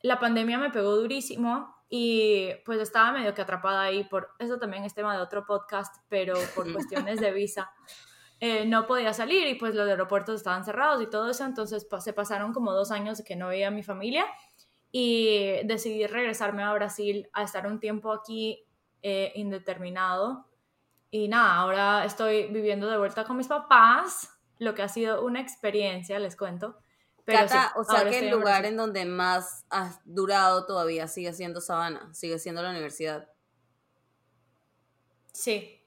la pandemia me pegó durísimo y pues estaba medio que atrapada ahí, por eso también es tema de otro podcast, pero por cuestiones de visa. eh, no podía salir y pues los aeropuertos estaban cerrados y todo eso, entonces se pasaron como dos años que no veía a mi familia y decidí regresarme a Brasil a estar un tiempo aquí eh, indeterminado. Y nada, ahora estoy viviendo de vuelta con mis papás, lo que ha sido una experiencia, les cuento. Pero Cata, sí, o sea que el en lugar en donde más has durado todavía sigue siendo Sabana, sigue siendo la universidad. Sí.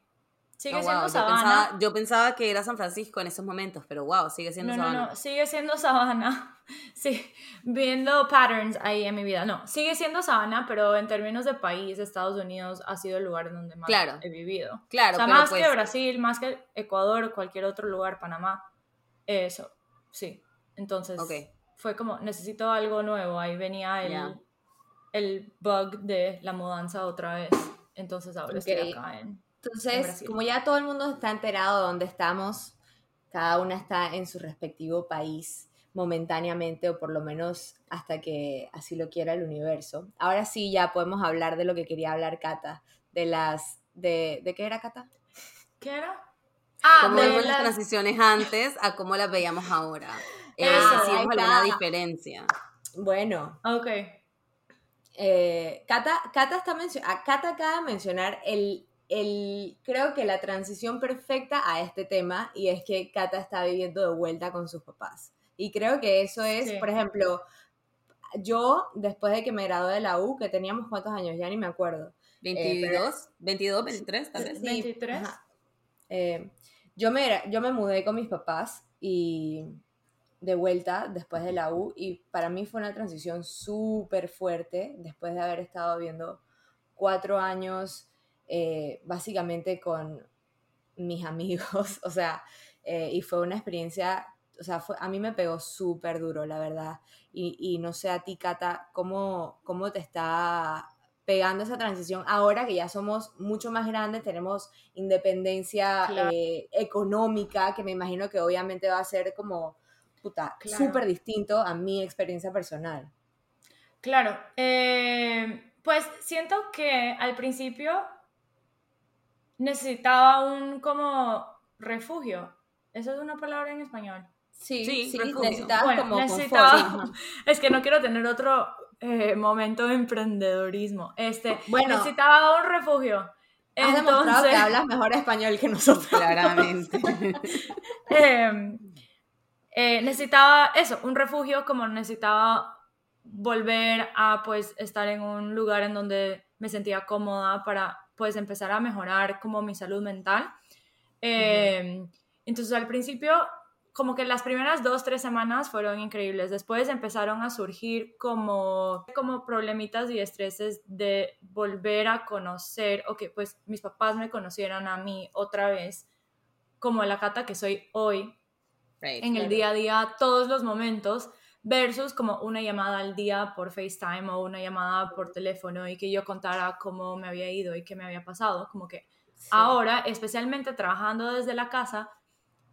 Sigue Ah, siendo wow, Sabana. Yo pensaba, yo pensaba que era San Francisco en esos momentos, pero wow, sigue siendo No, no, Sabana. no, sigue siendo Sabana. Sí, viendo patterns ahí en mi vida. No, sigue siendo Sabana, pero en términos de país, Estados Unidos ha sido el lugar donde más Claro. he vivido. Claro, o sea, pero más pues, que Brasil, más que Ecuador, cualquier otro lugar, Panamá. Eso, sí. Entonces, Ok. fue como, necesito algo nuevo. Ahí venía el, Ya. el bug de la mudanza otra vez. Entonces ahora Ok. estoy acá en... En Entonces, Brasil. como ya todo el mundo está enterado de dónde estamos, cada una está en su respectivo país momentáneamente o por lo menos hasta que así lo quiera el universo. Ahora sí ya podemos hablar de lo que quería hablar Cata, de las de ¿de qué era Cata? ¿Qué era? Ah, cómo de vemos las las- transiciones antes a cómo las veíamos ahora. Eh, Eso, si ahí vemos está. alguna diferencia. Bueno, Ok. eh, Cata, Cata está mencio- a Cata acaba de mencionar el, el, creo que la transición perfecta a este tema y es que Cata está viviendo de vuelta con sus papás. Y creo que eso es, Sí. por ejemplo, yo después de que me gradué de la U, que teníamos cuántos años, ya ni me acuerdo. 22, 22, 23 tal vez. Sí, 23. ajá. Eh, yo, me, yo me mudé con mis papás y de vuelta después de la U y para mí fue una transición súper fuerte después de haber estado viendo cuatro años eh, básicamente con mis amigos, o sea, eh, y fue una experiencia, o sea, fue, a mí me pegó súper duro, la verdad, y, y no sé a ti, Cata, cómo, cómo te está pegando esa transición ahora que ya somos mucho más grandes, tenemos independencia Claro. eh, económica, que me imagino que obviamente va a ser como, puta, Claro. súper distinto a mi experiencia personal. Claro, eh, pues siento que al principio necesitaba un como refugio. ¿Eso es una palabra en español? Sí, Sí, Bueno, como necesitaba-. Es que no quiero tener otro eh, momento de emprendedorismo. Este, Bueno. necesitaba un refugio. Has demostrado que Entonces, hablas mejor español que nosotros. Claramente. eh, eh, necesitaba eso, un refugio, como necesitaba volver a pues estar en un lugar en donde me sentía cómoda para pues empezar a mejorar como mi salud mental. Eh, Entonces al principio como que las primeras dos, tres semanas fueron increíbles. Después empezaron a surgir como, como problemitas y estreses de volver a conocer, o que pues mis papás me conocieran a mí otra vez, como la cata que soy hoy, Right. en el día a día, todos los momentos, versus como una llamada al día por FaceTime o una llamada por teléfono y que yo contara cómo me había ido y qué me había pasado. Como que ahora, especialmente trabajando desde la casa,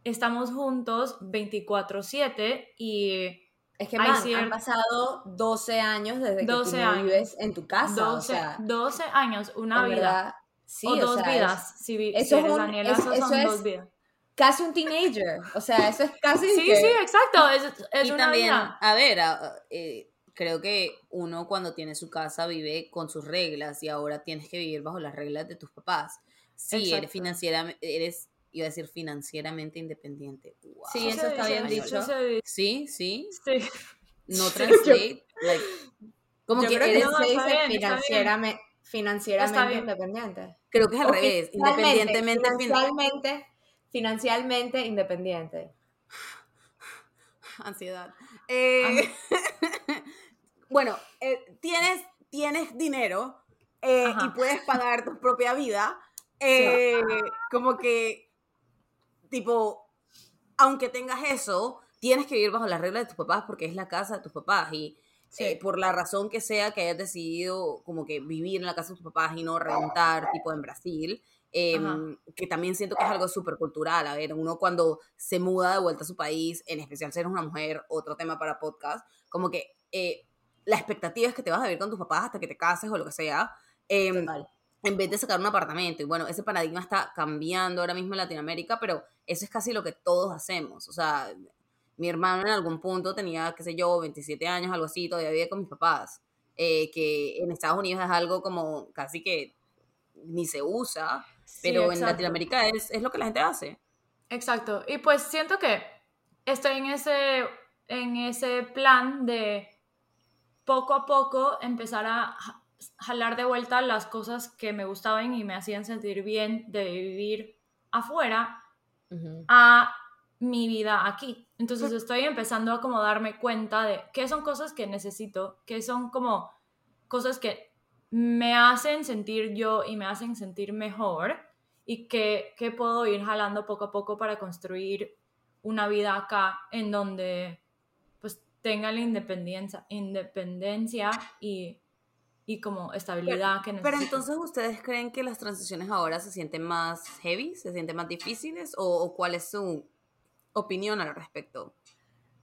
estamos juntos 24/7 y Es que man, cier- han pasado 12 años desde que 12 tú no años. vives en tu casa. 12, o sea, 12 años, una vida. verdad, sí, o dos sea, es vidas. si, vi- eso si es eres un- Daniela, es- eso son es- dos vidas. Casi un teenager. O sea, eso es casi Sí, que- sí, exacto. Es, es y una también, vida. a ver, a- eh, creo que uno cuando tiene su casa vive con sus reglas y ahora tienes que vivir bajo las reglas de tus papás. Sí, Exacto. eres financieramente, eres, iba a decir financieramente independiente. Wow. Sí, eso está bien dicho. Sí, sí, Sí. no Sí, translate, like, como Yo que creo que eres, no, financieramente bien. independiente. creo que es al O revés, independientemente, fin- financialmente, financialmente independiente. ansiedad. Eh, bueno, eh, tienes, tienes dinero eh, y puedes pagar tu propia vida. eh, como que, tipo, aunque tengas eso, tienes que vivir bajo las reglas de tus papás porque es la casa de tus papás y Sí. eh, por la razón que sea que hayas decidido como que vivir en la casa de tus papás y no rentar tipo en Brasil, em, que también siento que es algo súper cultural. A ver, uno cuando se muda de vuelta a su país, en especial si eres una mujer, otro tema para podcast, como que eh, la expectativa es que te vas a vivir con tus papás hasta que te cases o lo que sea. Total. en vez de sacar un apartamento. Y bueno, ese paradigma está cambiando ahora mismo en Latinoamérica, pero eso es casi lo que todos hacemos. O sea, mi hermano en algún punto tenía, qué sé yo, 27 años, algo así, todavía vivía con mis papás. eh, que en Estados Unidos es algo como casi que ni se usa, Sí, pero en exacto. Latinoamérica es, es lo que la gente hace. Exacto. Y pues siento que estoy en ese, en ese plan de poco a poco empezar a ja- jalar de vuelta las cosas que me gustaban y me hacían sentir bien de vivir afuera a mi vida aquí. Entonces estoy empezando a como darme cuenta de qué son cosas que necesito, qué son como cosas que me hacen sentir yo y me hacen sentir mejor y que, que puedo ir jalando poco a poco para construir una vida acá en donde pues tenga la independencia, independencia y, y como estabilidad que necesito. Pero entonces, ¿ustedes creen que las transiciones ahora se sienten más heavy, se sienten más difíciles? ¿O, o cuál es su opinión al respecto?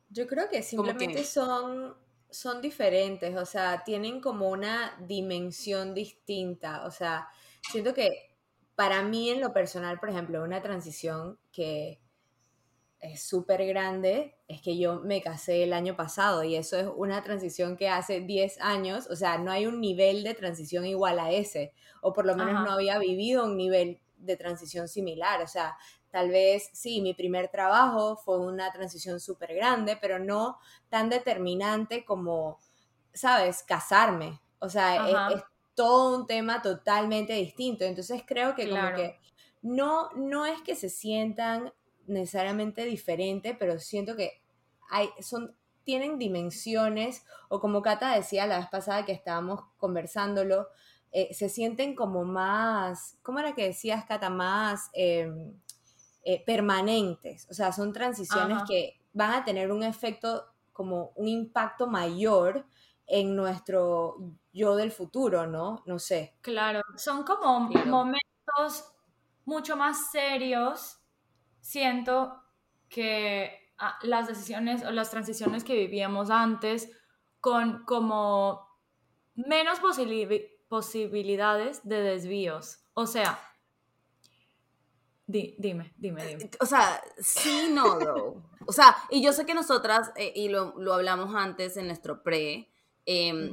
Yo creo que simplemente son, son diferentes, o sea, tienen como una dimensión distinta, o sea, siento que para mí en lo personal, por ejemplo, una transición que es súper grande es que yo me casé el año pasado y eso es una transición que hace 10 años, o sea, no hay un nivel de transición igual a ese, o por lo menos Ajá. no había vivido un nivel de transición similar, o sea, tal vez sí, mi primer trabajo fue una transición súper grande, pero no tan determinante como, ¿sabes?, casarme, o sea, e- es, todo un tema totalmente distinto, entonces creo que Claro. como que no, no es que se sientan necesariamente diferente, pero siento que hay, son, tienen dimensiones, o como Cata decía la vez pasada que estábamos conversándolo, eh, se sienten como más, ¿cómo era que decías, Cata? Más eh, eh, permanentes, o sea, son transiciones Ajá. que van a tener un efecto, como un impacto mayor en nuestro yo del futuro, ¿no? No sé. Claro, son como Claro. momentos mucho más serios. Siento que ah, las decisiones o las transiciones que vivíamos antes con como menos posibilidades de desvíos. O sea, di- dime, dime, dime. O sea, sí, no, though. O sea, y yo sé que nosotras, eh, y lo, lo hablamos antes en nuestro pre, em,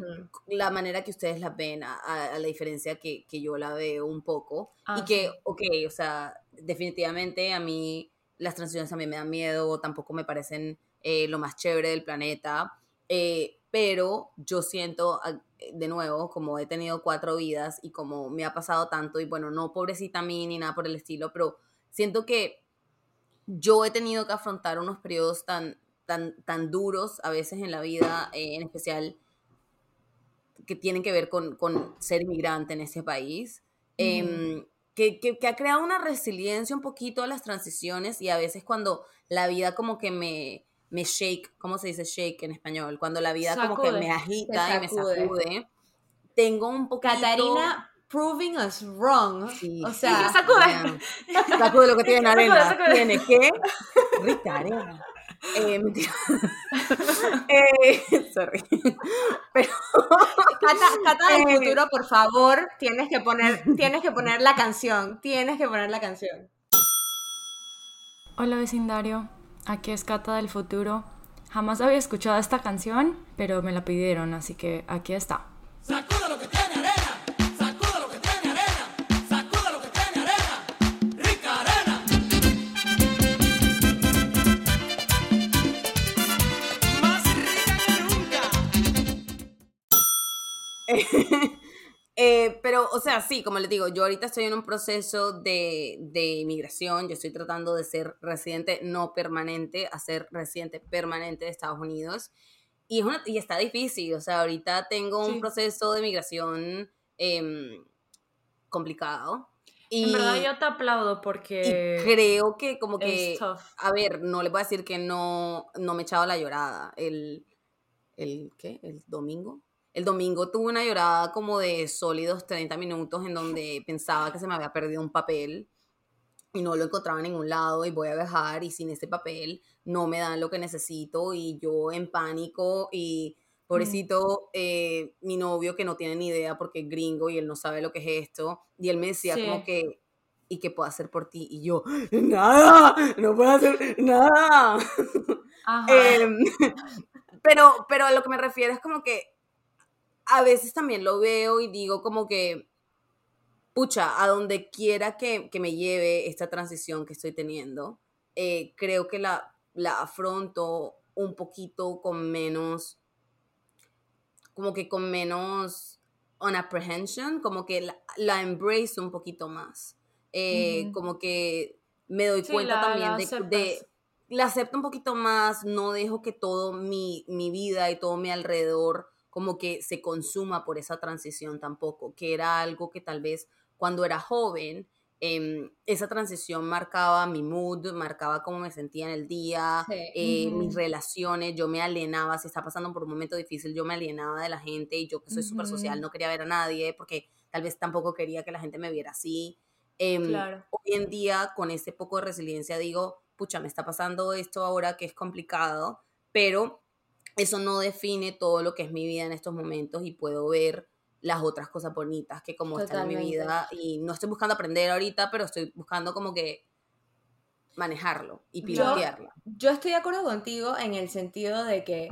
la manera que ustedes la ven, a, a- la diferencia que, que yo la veo un poco, Ah, y que, sí. ok, o sea, definitivamente a mí las transiciones a mí me dan miedo, tampoco me parecen eh, lo más chévere del planeta, eh, pero yo siento, ah, de nuevo, como he tenido cuatro vidas y como me ha pasado tanto, y bueno, no pobrecita a mí ni nada por el estilo, pero siento que yo he tenido que afrontar unos periodos tan, tan, tan duros a veces en la vida, eh, en especial que tienen que ver con, con ser inmigrante en ese país, em, que, que- que ha creado una resiliencia un poquito a las transiciones y a veces cuando la vida como que me, me shake, ¿cómo se dice shake en español? Cuando la vida como que Sacude. me agita y me sacude. sacude, tengo un poquito... Catarina proving us wrong. Sí, o sí, sea, sacude. ya. Sacude lo que tiene Sacude, arena. sacude. Tiene que. Rica arena. Eh, mentira. eh, sorry. Pero. Cata, Cata del Eh. futuro, por favor, tienes que poner, tienes que poner la canción. Tienes que poner la canción. Hola vecindario, aquí es Cata del futuro. Jamás había escuchado esta canción, pero me la pidieron, así que aquí está. Eh, pero, o sea, sí, como les digo, yo ahorita estoy en un proceso de, de inmigración. Yo estoy tratando de ser residente no permanente a ser residente permanente de Estados Unidos. Y, es una, y está difícil. O sea, ahorita tengo un Sí. proceso de migración em, complicado. Y, En verdad yo te aplaudo y porque creo que como que a ver, no le voy a decir que no, no me he echado la llorada el, el, ¿qué? El domingo. El domingo tuve una llorada como de sólidos 30 minutos en donde pensaba que se me había perdido un papel y no lo encontraba en ningún lado y voy a viajar y sin ese papel no me dan lo que necesito y yo en pánico y pobrecito eh, mi novio que no tiene ni idea porque es gringo y él no sabe lo que es esto y él me decía Sí. como que ¿y qué puedo hacer por ti? Y yo, nada, no puedo hacer nada. Ajá. Em, pero, pero a lo que me refiero es como que a veces también lo veo y digo como que, pucha, a donde quiera que, que me lleve esta transición que estoy teniendo, eh, creo que la, la afronto un poquito con menos, como que con menos unapprehension, como que la, la embrace un poquito más. Eh. Como que me doy Sí, cuenta la- también la de, de- la acepto un poquito más, no dejo que todo mi, mi vida y todo mi alrededor como que se consuma por esa transición tampoco, que era algo que tal vez cuando era joven, em, esa transición marcaba mi mood, marcaba cómo me sentía en el día, Sí. eh, mis Ujú. relaciones, yo me alienaba, si está pasando por un momento difícil, yo me alienaba de la gente y yo que soy súper social no quería ver a nadie porque tal vez tampoco quería que la gente me viera así. Em, Claro. Hoy en día, con ese poco de resiliencia, digo, pucha, me está pasando esto ahora que es complicado, pero eso no define todo lo que es mi vida en estos momentos y puedo ver las otras cosas bonitas que como están en mi vida y no estoy buscando aprender ahorita, pero estoy buscando como que manejarlo y Yo- pilotearlo. Yo estoy de acuerdo contigo en el sentido de que,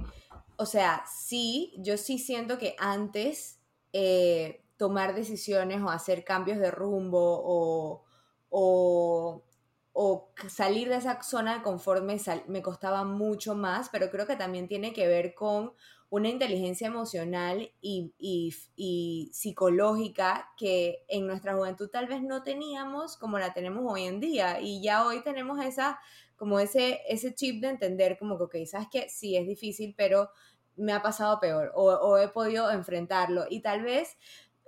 o sea, sí, yo sí siento que antes eh, tomar decisiones o hacer cambios de rumbo o, o, o salir de esa zona de confort me, sal- me costaba mucho más, pero creo que también tiene que ver con una inteligencia emocional y, y- y psicológica que en nuestra juventud tal vez no teníamos como la tenemos hoy en día. Y ya hoy tenemos esa como ese, ese chip de entender como que, ok, sabes que sí es difícil, pero me ha pasado peor o, o he podido enfrentarlo. Y tal vez,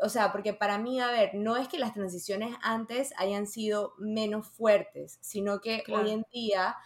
o sea, porque para mí, a ver, no es que las transiciones antes hayan sido menos fuertes, sino que Claro. hoy en día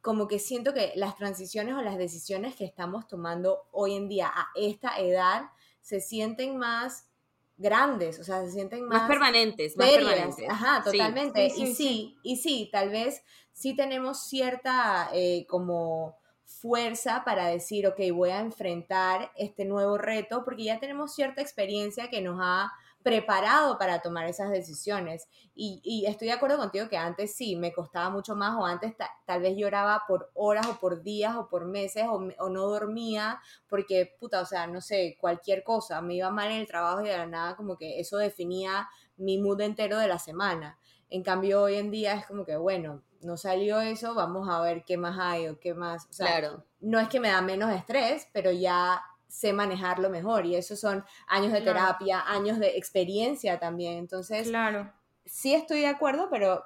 como que siento que las transiciones o las decisiones que estamos tomando hoy en día a esta edad se sienten más grandes, o sea, se sienten Más más permanentes, más permanentes. Ajá, Sí. totalmente. Sí, y sí, sí, y sí, tal vez sí tenemos cierta eh, como fuerza para decir, ok, voy a enfrentar este nuevo reto, porque ya tenemos cierta experiencia que nos ha preparado para tomar esas decisiones. Y, estoy de acuerdo contigo que antes sí, me costaba mucho más, o antes ta- tal vez lloraba por horas o por días o por meses, o, o no dormía, porque, puta, o sea, no sé, cualquier cosa, me iba mal en el trabajo y de la nada como que eso definía mi mood entero de la semana. En cambio, hoy en día es como que, bueno, no salió eso, vamos a ver qué más hay o qué más. O sea, Claro. no es que me da menos estrés, pero ya sé manejarlo mejor. Y eso son años de Claro. terapia, años de experiencia también. Entonces, Claro. sí estoy de acuerdo, pero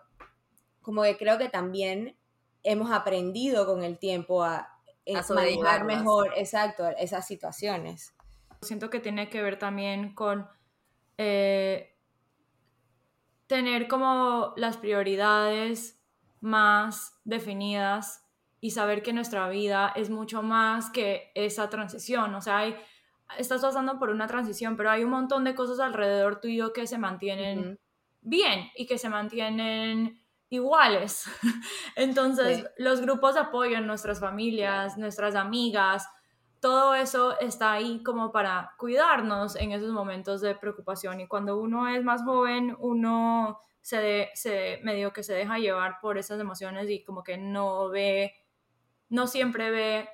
como que creo que también hemos aprendido con el tiempo a, eh, A manejar mejor, exacto, esas situaciones. Siento que tiene que ver también con eh, tener como las prioridades más definidas y saber que nuestra vida es mucho más que esa transición. O sea, hay, estás pasando por una transición, pero hay un montón de cosas alrededor tuyo que se mantienen bien y que se mantienen iguales. Entonces, Sí. los grupos de apoyo en nuestras familias, nuestras amigas, todo eso está ahí como para cuidarnos en esos momentos de preocupación. Y cuando uno es más joven, uno se, de- se medio que se deja llevar por esas emociones y como que no ve, no siempre ve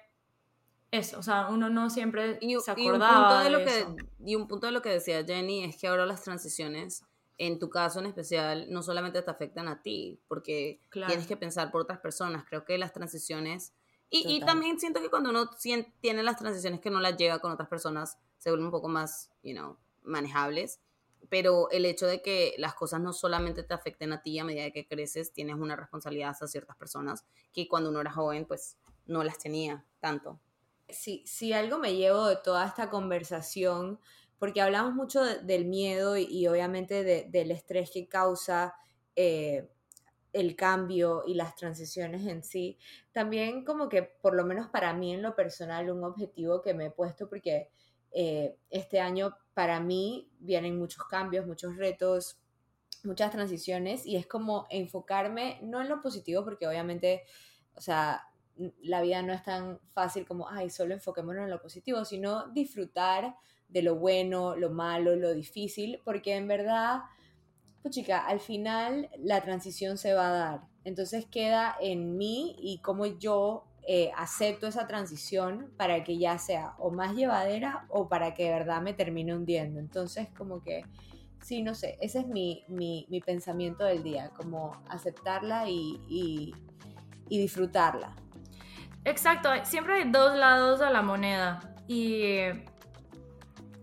eso. O sea, uno no siempre Y, se y un acordaba punto de lo que y un punto de lo que decía Jenny es que ahora las transiciones en tu caso en especial no solamente te afectan a ti porque Claro. tienes que pensar por otras personas creo que las transiciones y, y también siento que cuando uno tiene las transiciones que no las lleva con otras personas se vuelven un poco más you know manejables pero el hecho de que las cosas no solamente te afecten a ti a medida que creces tienes una responsabilidad hacia ciertas personas que cuando uno era joven pues no las tenía tanto. Si, si algo me llevo de toda esta conversación, porque hablamos mucho de- del miedo y, obviamente de- del estrés que causa eh, el cambio y las transiciones en sí, también como que por lo menos para mí en lo personal un objetivo que me he puesto porque eh, este año para mí vienen muchos cambios, muchos retos, muchas transiciones y es como enfocarme no en lo positivo porque obviamente, o sea, la vida no es tan fácil como, ay, solo enfoquémonos en lo positivo, sino disfrutar de lo bueno, lo malo, lo difícil, porque en verdad, pues chica, al final la transición se va a dar. Entonces queda en mí y cómo yo eh, acepto esa transición para que ya sea o más llevadera o para que de verdad me termine hundiendo. Entonces como que, sí, no sé, ese es mi, mi, mi pensamiento del día, como aceptarla y, y, y disfrutarla. Exacto, siempre hay dos lados a la moneda y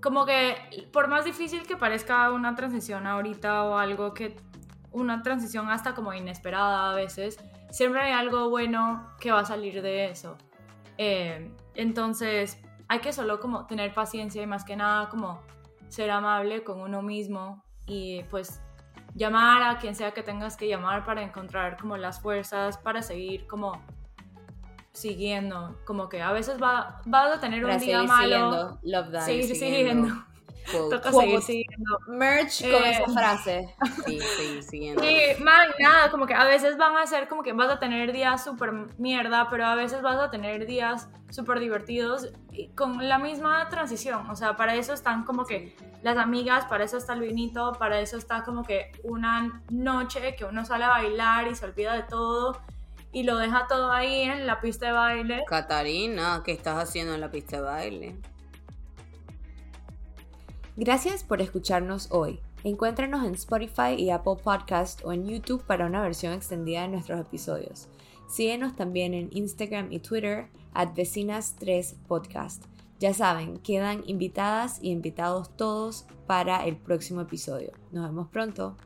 como que por más difícil que parezca una transición ahorita o algo que una transición hasta como inesperada a veces, siempre hay algo bueno que va a salir de eso. Eh, entonces hay que solo como tener paciencia y más que nada como ser amable con uno mismo y pues llamar a quien sea que tengas que llamar para encontrar como las fuerzas para seguir como siguiendo, como que a veces va, vas a tener Para un día malo, siguiendo, love that. seguir siguiendo. Toca seguir siguiendo. Merch con Eh, esa frase. Sí, sí, siguiendo. Y, man, nada, como que a veces van a ser como que vas a tener días súper mierda, pero a veces vas a tener días súper divertidos y con la misma transición. O sea, para eso están como que las amigas, para eso está el vinito, para eso está como que una noche que uno sale a bailar y se olvida de todo y lo deja todo ahí en la pista de baile. Catarina, ¿qué estás haciendo en la pista de baile? Gracias por escucharnos hoy. Encuéntranos en Spotify y Apple Podcast o en YouTube para una versión extendida de nuestros episodios. Síguenos también en Instagram y Twitter at vecinas3podcast. Ya saben, quedan invitadas y invitados todos para el próximo episodio. Nos vemos pronto.